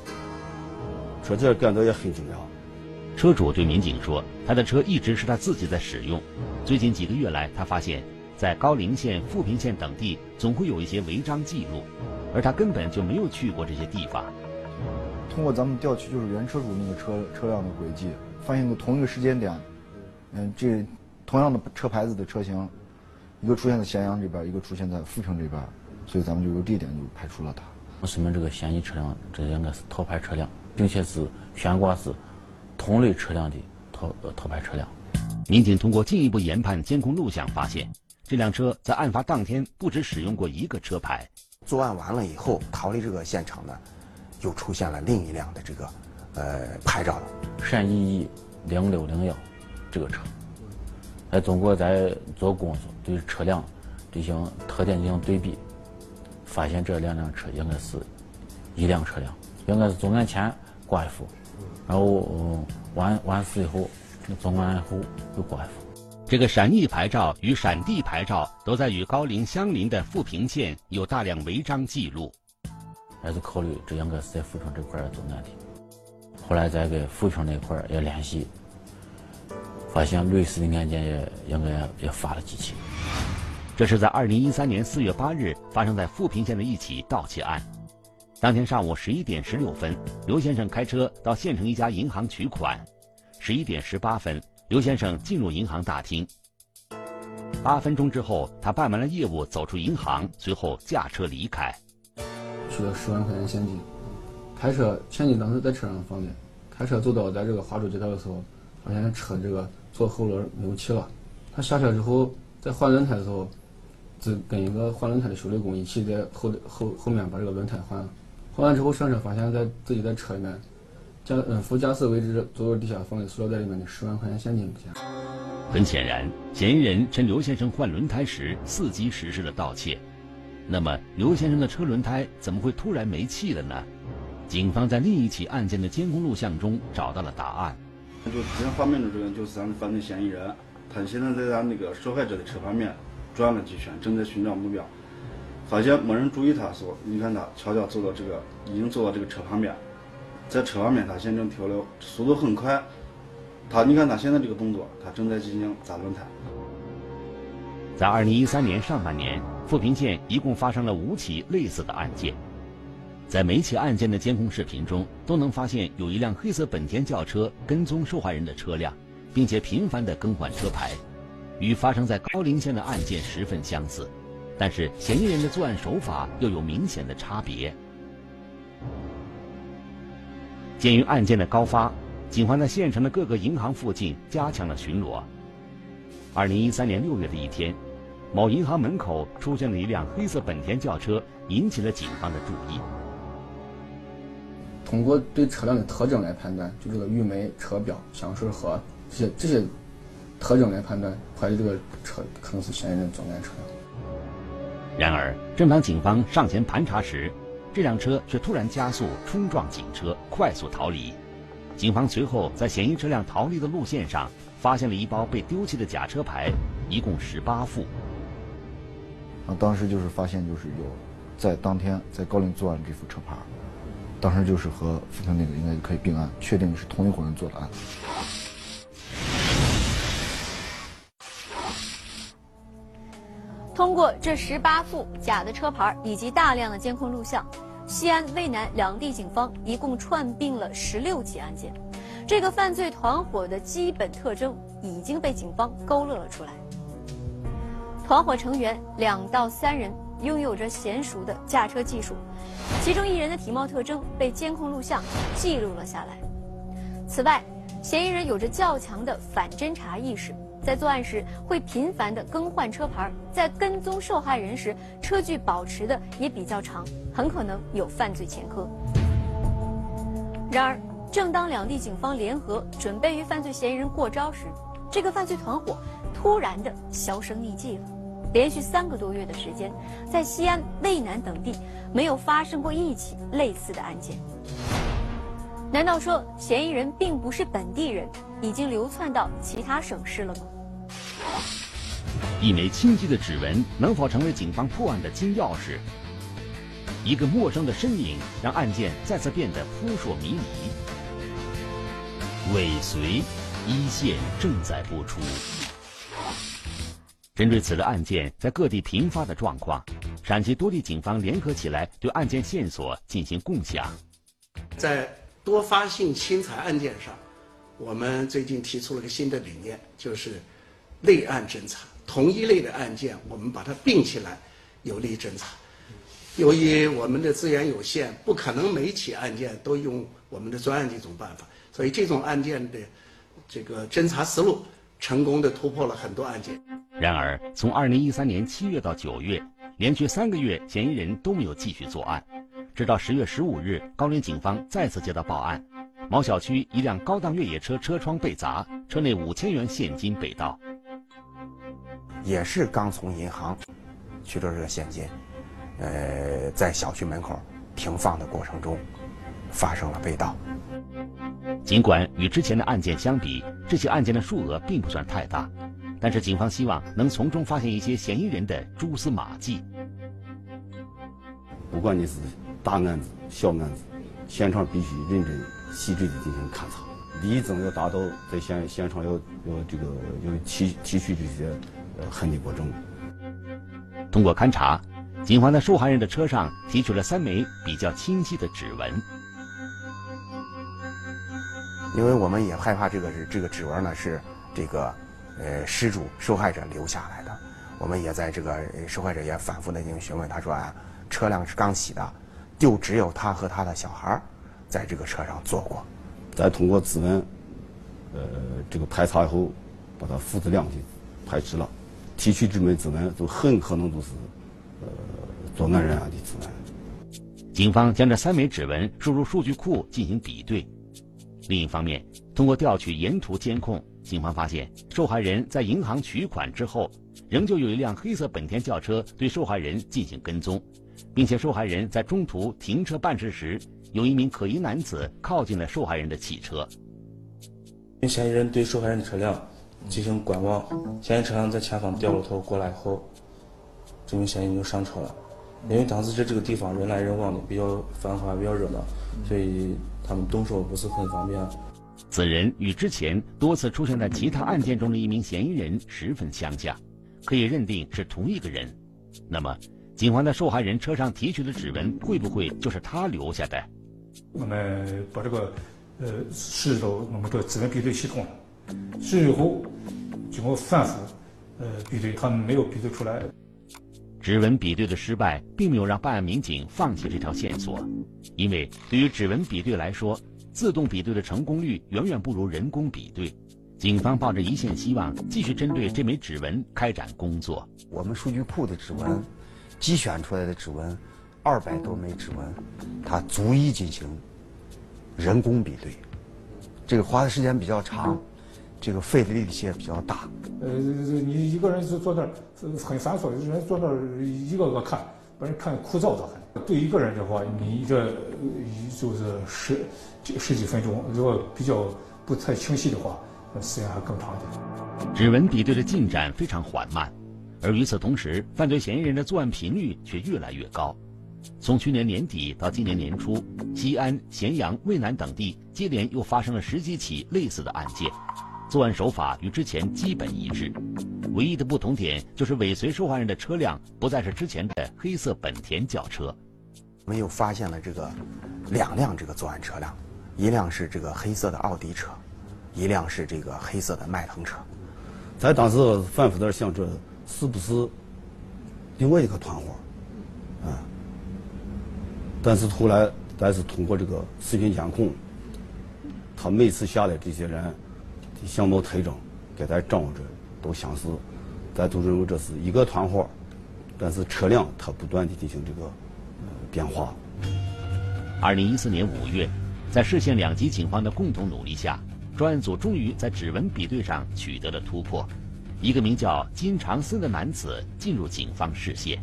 车子感到也很惊讶。车主对民警说：“他的车一直是他自己在使用。最近几个月来，他发现，在高陵县、富平县等地，总会有一些违章记录，而他根本就没有去过这些地方。通过咱们调取就是原车主那个车车辆的轨迹，发现个同一个时间点，嗯，这同样的车牌子的车型，一个出现在咸阳这边，一个出现在富平这边，所以咱们就由地点就排除了他。我审问这个嫌疑车辆，这应该是套牌车辆，并且是悬挂是。”同类车辆的套呃套牌车辆，民警通过进一步研判监控录像，发现这辆车在案发当天不止使用过一个车牌。作案完了以后逃离这个现场呢，又出现了另一辆的这个呃牌照了。单一一零六零幺这个车，哎中国在做工作对车辆进行特点进行对比，发现这两辆车应该是一辆车辆，应该是作案前挂一副，然后完完事以后中案后又挂一幅。这个陕翼牌照与陕地牌照都在与高陵相邻的富平县有大量违章记录，还是考虑这应该是在富平这块做案的。后来再给富平那块也联系，发现类似的案件也应该也发了几起。这是在二零一三年四月八日发生在富平县的一起盗窃案。当天上午十一点十六分，刘先生开车到县城一家银行取款。十一点十八分。刘先生进入银行大厅，八分钟之后，他办完了业务，走出银行，随后驾车离开，取了十万块钱现金。开车现金当时在车上放的，开车走到在这个华州街道的时候，发现车这个左后轮没有气了。他下车之后，在换轮胎的时候，就跟一个换轮胎的修理工一起在后后后面把这个轮胎换了。换完之后上车，发现在自己在车里面。驾嗯副驾驶位置座位底下放的塑料袋里面的十万块钱现金不见。很显然，嫌疑人趁刘先生换轮胎时伺机实施了盗窃。那么，刘先生的车轮胎怎么会突然没气了呢？警方在另一起案件的监控录像中找到了答案。就这张画面的这个就是咱们犯罪嫌疑人，他现在在咱那个受害者的车旁边转了几圈，正在寻找目标，发现没人注意他的时候，你看他悄悄走到这个，已经走到这个车旁边。在车旁边，他现正停留，速度很快。他，你看他现在这个动作，他正在进行砸轮胎。在二零一三年上半年，富平县一共发生了五起类似的案件，在每起案件的监控视频中，都能发现有一辆黑色本田轿车跟踪受害人的车辆，并且频繁地更换车牌，与发生在高陵县的案件十分相似。但是，嫌疑人的作案手法又有明显的差别。鉴于案件的高发，警方在县城的各个银行附近加强了巡逻。二零一三年六月的一天，某银行门口出现了一辆黑色本田轿车，引起了警方的注意。通过对车辆的特征来判断，就这个玉梅、车标、香水盒这些这些特征来判断，怀疑这个车可能是嫌疑人作案车辆。然而，正当警方上前盘查时，这辆车却突然加速冲撞警车，快速逃离。警方随后在嫌疑车辆逃离的路线上发现了一包被丢弃的假车牌，一共十八副。啊，当时就是发现就是有在当天在高陵作案这副车牌，当时就是和富平那个应该可以并案，确定是同一伙人做的案。通过这十八副假的车牌以及大量的监控录像，西安、渭南两地警方一共串并了十六起案件。这个犯罪团伙的基本特征已经被警方勾勒了出来。团伙成员两到三人拥有着娴熟的驾车技术，其中一人的体貌特征被监控录像记录了下来。此外，嫌疑人有着较强的反侦查意识。在作案时会频繁地更换车牌，在跟踪受害人时车距保持的也比较长，很可能有犯罪前科。然而，正当两地警方联合准备与犯罪嫌疑人过招时，这个犯罪团伙突然的销声匿迹了。连续三个多月的时间，在西安、渭南等地没有发生过一起类似的案件。难道说嫌疑人并不是本地人，已经流窜到其他省市了吗？一枚清晰的指纹能否成为警方破案的金钥匙？一个陌生的身影让案件再次变得扑朔迷离。尾随，一线正在播出。针对此类案件在各地频发的状况，陕西多地警方联合起来对案件线索进行共享。在多发性侵财案件上，我们最近提出了个新的理念，就是类案侦查。同一类的案件，我们把它并起来，有力侦查。由于我们的资源有限，不可能每起案件都用我们的专案这种办法，所以这种案件的这个侦查思路，成功的突破了很多案件。然而，从二零一三年七月到九月，连续三个月，嫌疑人都没有继续作案。直到十月十五日，高陵警方再次接到报案，某小区一辆高档越野车车窗被砸，车内五千元现金被盗。也是刚从银行取出这个现金，呃，在小区门口停放的过程中发生了被盗。尽管与之前的案件相比，这起案件的数额并不算太大，但是警方希望能从中发现一些嫌疑人的蛛丝马迹。不管你是大案子、小案子，现场必须认真、细致的进行勘查，力争要达到在现现场要要这个要提提取这些呃痕迹物证。通过勘查，警方在受害人的车上提取了三枚比较清晰的指纹。因为我们也害怕这个是这个指纹呢是这个呃失主受害者留下来的，我们也在这个受害者也反复的进行询问，他说啊。车辆是刚洗的，就只有他和他的小孩在这个车上坐过。再通过指纹，呃，这个排查以后，把他父子俩的排除了，提取这枚指纹，就很可能就是呃作案人员的指纹。警方将这三枚指纹输入数据库进行比对。另一方面，通过调取沿途监控，警方发现受害人在银行取款之后，仍旧有一辆黑色本田轿车对受害人进行跟踪。并且受害人在中途停车办事时，有一名可疑男子靠近了受害人的汽车。嫌疑人对受害人的车辆进行观望，嫌疑车辆在前方掉了头过来后，这名嫌疑人就上车了。因为当时在这个地方人来人往的，比较繁华，比较热闹，所以他们动手不是很方便。此人与之前多次出现在其他案件中的一名嫌疑人十分相像，可以认定是同一个人。那么？警方在受害人车上提取的指纹，会不会就是他留下的？我们把这个呃试到我们的指纹比对系统，试以后经过反复呃比对，他们没有比对出来。指纹比对的失败，并没有让办案民警放弃这条线索，因为对于指纹比对来说，自动比对的成功率远远不如人工比对。警方抱着一线希望，继续针对这枚指纹开展工作。我们数据库的指纹。机选出来的指纹，二百多枚指纹，它逐一进行人工比对。这个花的时间比较长，这个费的力气也比较大。呃，你一个人是坐那儿很繁琐，人坐那儿一个个看，把人看枯燥的很。对一个人的话，你这就是十十几分钟，如果比较不太清晰的话，那时间还更长一点。指纹比对的进展非常缓慢。而与此同时，犯罪嫌疑人的作案频率却越来越高。从去年年底到今年年初，西安、咸阳、渭南等地接连又发生了十几起类似的案件，作案手法与之前基本一致，唯一的不同点就是尾随受害人的车辆不再是之前的黑色本田轿车。我们又发现了这个两辆这个作案车辆，一辆是这个黑色的奥迪车，一辆是这个黑色的迈腾车。在当时反复在想这。是不是另外一个团伙？啊！但是后来，但是通过这个视频监控，他每次下来这些人的相貌特征跟咱掌握着都相似，咱都认为这是一个团伙。但是车辆它不断的进行这个变化。二零一四年五月，在市县两级警方的共同努力下，专案组终于在指纹比对上取得了突破。一个名叫金长森的男子进入警方视线。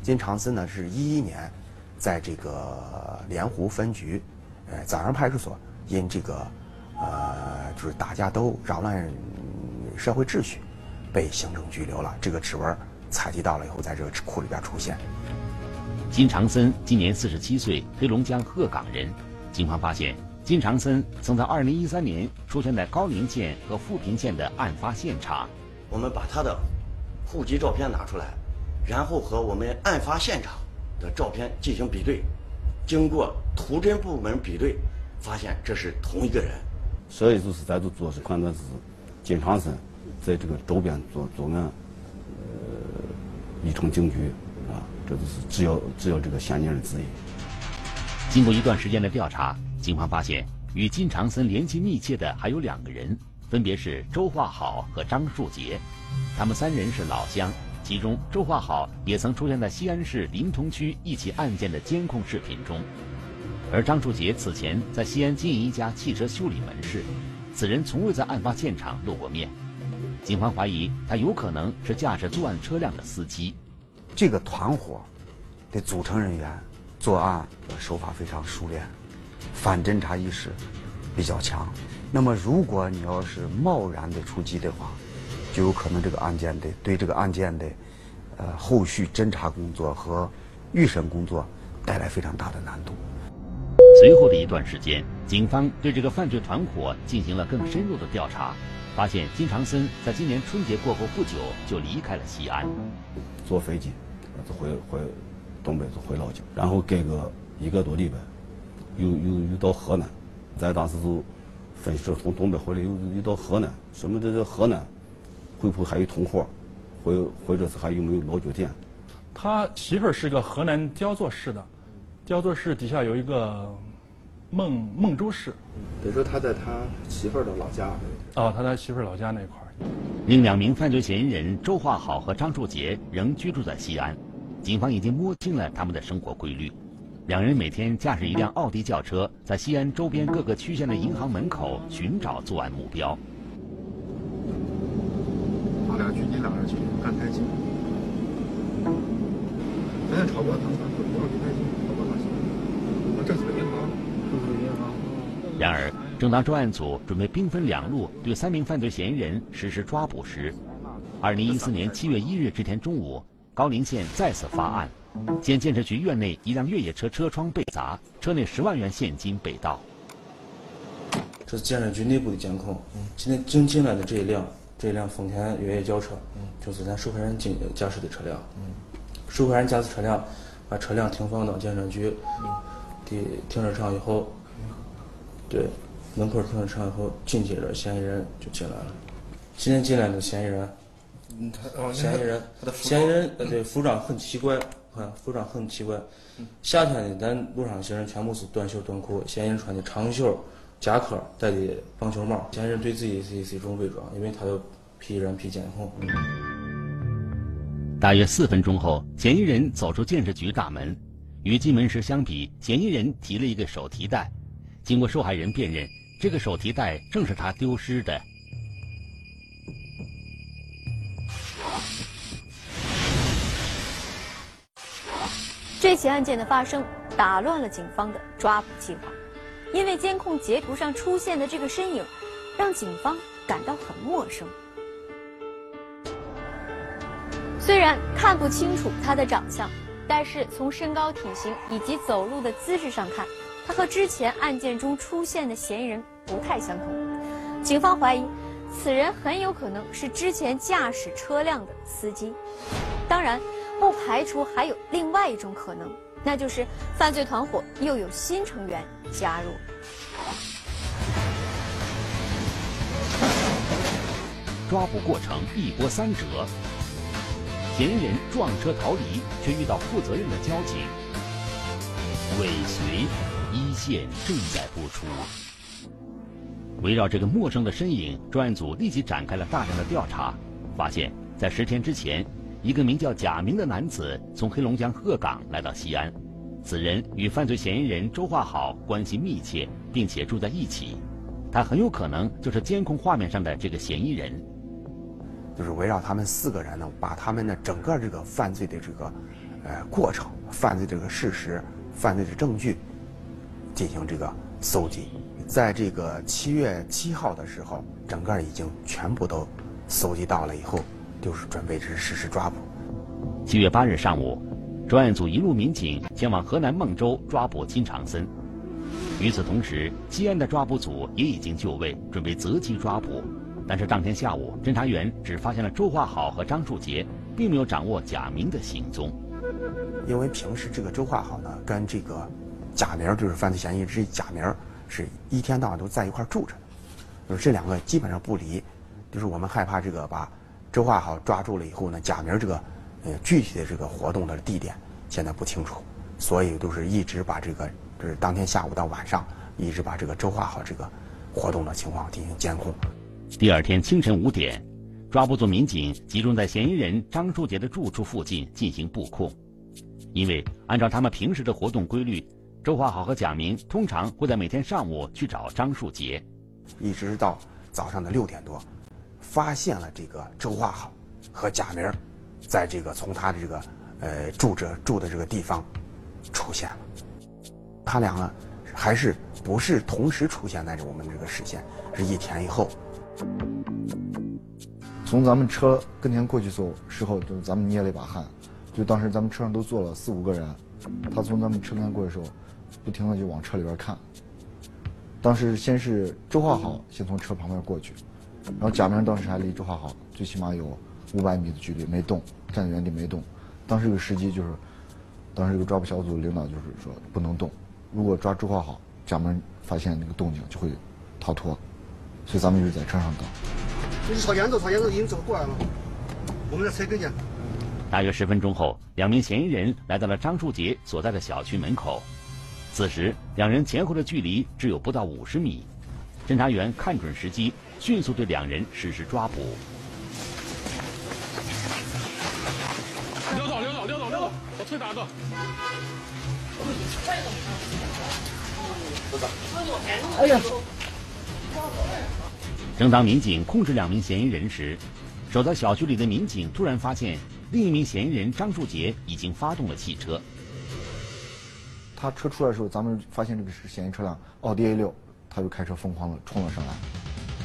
金长森呢，是一一年，在这个莲湖分局，呃，枣阳派出所，因这个，呃，就是打架都扰乱社会秩序，被行政拘留了。这个指纹采集到了以后，在这个库里边出现。金长森今年四十七岁，黑龙江鹤岗人。警方发现，金长森曾在二零一三年出现在高陵县和富平县的案发现场。我们把他的户籍照片拿出来，然后和我们案发现场的照片进行比对，经过图侦部门比对，发现这是同一个人。所以就是咱就做是判断是金长森在这个周边做作案，呃，已成警局啊，这就是只要只要这个嫌疑人之一。经过一段时间的调查，警方发现与金长森联系密切的还有两个人。分别是周化好和张树杰，他们三人是老乡。其中，周化好也曾出现在西安市临潼区一起案件的监控视频中。而张树杰此前在西安经营一家汽车修理门市，此人从未在案发现场露过面。警方怀疑他有可能是驾驶作案车辆的司机。这个团伙的组成人员作案手法非常熟练，反侦查意识比较强。那么，如果你要是贸然的出击的话，就有可能这个案件的对这个案件的呃后续侦查工作和预审工作带来非常大的难度。随后的一段时间，警方对这个犯罪团伙进行了更深入的调查，发现金长森在今年春节过后不久就离开了西安，坐飞机。就回回东北，就回老家，然后隔个一个多礼拜，又又又到河南，咱当时就分析从东北回来，又又到河南，什么这这河南会不会还有同伙？或或者是还有没有老酒店？他媳妇儿是个河南焦作市的，焦作市底下有一个孟孟州市。等于说他在他媳妇儿的老家。哦，他在媳妇儿老家那块儿。另两名犯罪嫌疑人周化好和张树杰仍居住在西安。警方已经摸清了他们的生活规律，两人每天驾驶一辆奥迪轿车，在西安周边各个区县的银行门口寻找作案目标。他俩距离哪儿去？干太近。咱也超过他们，不要离太近，超过他行。这是个银行，这是银行。然而，正当专案组准备兵分两路对三名犯罪嫌疑人实施抓捕时，二零一四年七月一日这天中午。高陵县再次发案，县建设局院内一辆越野车车窗被砸，车内十万元现金被盗。这是建设局内部的监控。今天正进来的这一辆，这一辆丰田越野轿车，就是咱受害人进驾驶的车辆。受害人驾驶车辆，把车辆停放到建设局的停车场以后，对，门口停车场以后，紧接着嫌疑人就进来了。今天进来的嫌疑人。嫌疑人，嫌疑人呃对服装很奇怪，看服装很奇怪。夏天的咱路上行人全部是短袖短裤，嫌疑人穿的长袖夹克，戴的棒球帽。嫌疑人对自己是是一种伪装，因为他有皮人皮监控。大约四分钟后，嫌疑人走出建设局大门，与进门时相比，嫌疑人提了一个手提袋。经过受害人辨认，这个手提袋正是他丢失的。这起案件的发生打乱了警方的抓捕计划，因为监控截图上出现的这个身影，让警方感到很陌生。虽然看不清楚他的长相，但是从身高、体型以及走路的姿势上看，他和之前案件中出现的嫌疑人不太相同。警方怀疑，此人很有可能是之前驾驶车辆的司机。当然。不排除还有另外一种可能，那就是犯罪团伙又有新成员加入。抓捕过程一波三折，嫌疑人撞车逃离，却遇到负责任的交警。尾随一线正在播出。围绕这个陌生的身影，专案组立即展开了大量的调查，发现，在十天之前。一个名叫贾明的男子从黑龙江鹤岗来到西安，此人与犯罪嫌疑人周化好关系密切，并且住在一起，他很有可能就是监控画面上的这个嫌疑人。就是围绕他们四个人呢，把他们的整个这个犯罪的这个呃过程、犯罪这个事实、犯罪的证据进行这个搜集，在这个七月七号的时候，整个已经全部都搜集到了以后。就是准备是实施抓捕。七月八日上午，专案组一路民警前往河南孟州抓捕金长森。与此同时，西安的抓捕组也已经就位，准备择机抓捕。但是当天下午，侦查员只发现了周化好和张树杰，并没有掌握贾明的行踪。因为平时这个周化好呢，跟这个贾明就是犯罪嫌疑人之一贾明，是一天到晚都在一块住着的，就是这两个基本上不离。就是我们害怕这个把。周化好抓住了以后呢，贾明这个呃具体的这个活动的地点现在不清楚，所以都是一直把这个就是当天下午到晚上一直把这个周化好这个活动的情况进行监控。第二天清晨五点，抓捕组民警集中在嫌疑人张树杰的住处附近进行布控，因为按照他们平时的活动规律，周华好和贾明通常会在每天上午去找张树杰，一直到早上的六点多，发现了这个周化好和贾明，在这个从他的这个呃住着住的这个地方出现了。他俩呢，还是不是同时出现在这我们这个视线，是一前一后。从咱们车跟前过去时候，时候就咱们捏了一把汗，就当时咱们车上都坐了四五个人，他从咱们车跟前过的时候，不停的就往车里边看。当时先是周化好先从车旁边过去，然后贾明当时还离周华好最起码有五百米的距离没动，站在原地没动。当时这个时机就是，当时这个抓捕小组领导就是说不能动，如果抓周华好，贾明发现那个动静就会逃脱，所以咱们一直在车上等。就是朝前走，朝前走，已经走过来了。我们在车跟前。大约十分钟后，两名嫌疑人来到了张树杰所在的小区门口。此时，两人前后的距离只有不到五十米。侦查员看准时机，迅速对两人实施抓捕。撂倒，撂倒，撂倒，撂倒！我推打倒。哎呀！正当民警控制两名嫌疑人时，守在小区里的民警突然发现，另一名嫌疑人张树杰已经发动了汽车。他车出来的时候，咱们发现这个是嫌疑车辆奥迪 A 六，他就开车疯狂的冲了上来。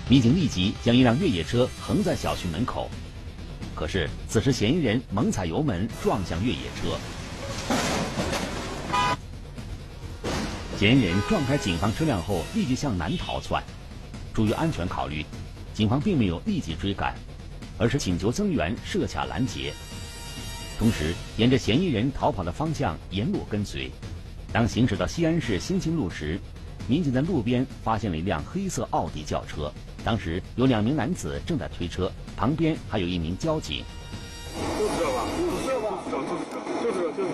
民警立即将一辆越野车横在小区门口，可是此时嫌疑人猛踩油门撞向越野车。嫌疑人撞开警方车辆后，立即向南逃窜。出于安全考虑，警方并没有立即追赶，而是请求增援设卡拦截，同时沿着嫌疑人逃跑的方向沿路跟随。当行驶到西安市兴庆路时，民警在路边发现了一辆黑色奥迪轿车，当时有两名男子正在推车，旁边还有一名交警。就是这吧？就是这吧？就是就是就是。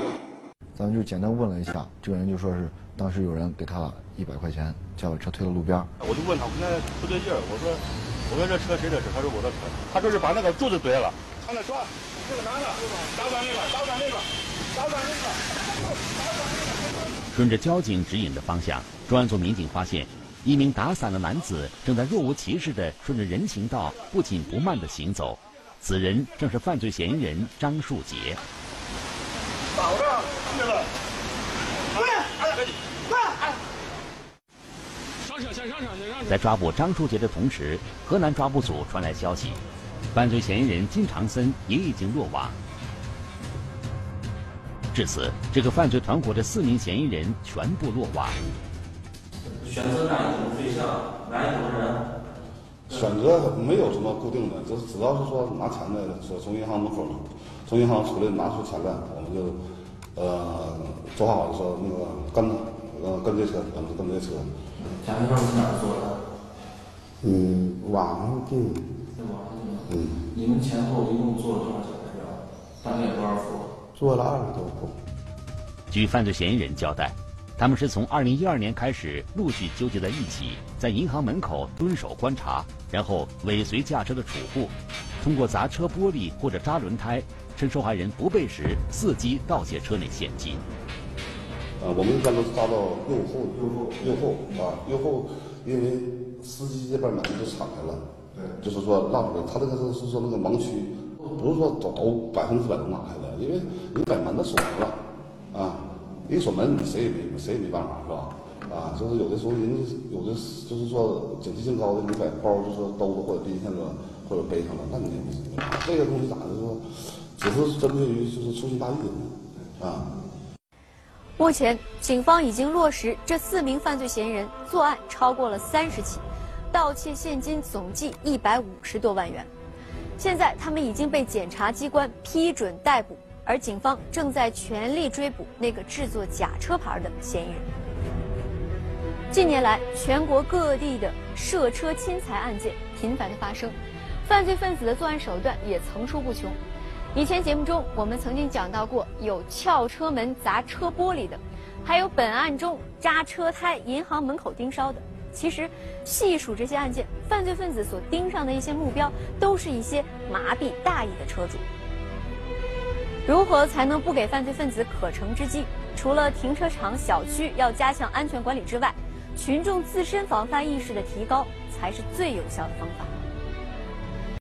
咱们就简单问了一下，这个人就说是当时有人给他一百块钱，叫把车推到路边。我就问他，我看不对劲儿，我说我说这车谁的车？他说我的车。他说是把那个柱子怼了。他那说这个男的，打转那个，打转那个，打转那个。顺着交警指引的方向，专案组民警发现，一名打伞的男子正在若无其事地顺着人行道不紧不慢地行走，此人正是犯罪嫌疑人张树杰。在抓捕张树杰的同时，河南抓捕组传来消息，犯罪嫌疑人金长森也已经落网。至此，这个犯罪团伙的四名嫌疑人全部落网。选择哪一种对象，哪一种人？选择没有什么固定的，就是只要是说拿钱的，说从银行门口从银行出来拿出钱来，我们就。呃，做好就说那个跟，呃跟这车，跟跟这车。假面票是哪儿做的？嗯，网上订。在网上订。嗯。你们前后一共做了多少假面票？大概多少副？做了二十多副。据犯罪嫌疑人交代，他们是从二零一二年开始陆续纠结在一起，在银行门口蹲守观察，然后尾随驾车的储户，通过砸车玻璃或者扎轮胎。趁受害人不备时，伺机盗窃车内现金。呃，我们一般都是抓到右后、右后、右后啊，右后，因为司机这边门就敞开了，对，就是说让出来。他这个是是说那个盲区，不是说都百分之百都拿开的，因为你把门都锁了啊，一锁门，你谁也没谁也没办法，是吧？啊，就是有的时候人家有的就是说警惕性高的，你把包就是说兜着或者拎上了，或者背上了，那你也不行这个东西咋的说？只是针对于就是粗心大意的啊。目前，警方已经落实这四名犯罪嫌疑人作案超过了三十起，盗窃现金总计一百五十多万元。现在，他们已经被检察机关批准逮捕，而警方正在全力追捕那个制作假车牌的嫌疑人。近年来，全国各地的涉车侵财案件频繁的发生，犯罪分子的作案手段也层出不穷。以前节目中，我们曾经讲到过有撬车门砸车玻璃的，还有本案中扎车胎、银行门口盯梢的。其实，细数这些案件，犯罪分子所盯上的一些目标，都是一些麻痹大意的车主。如何才能不给犯罪分子可乘之机？除了停车场、小区要加强安全管理之外，群众自身防范意识的提高才是最有效的方法。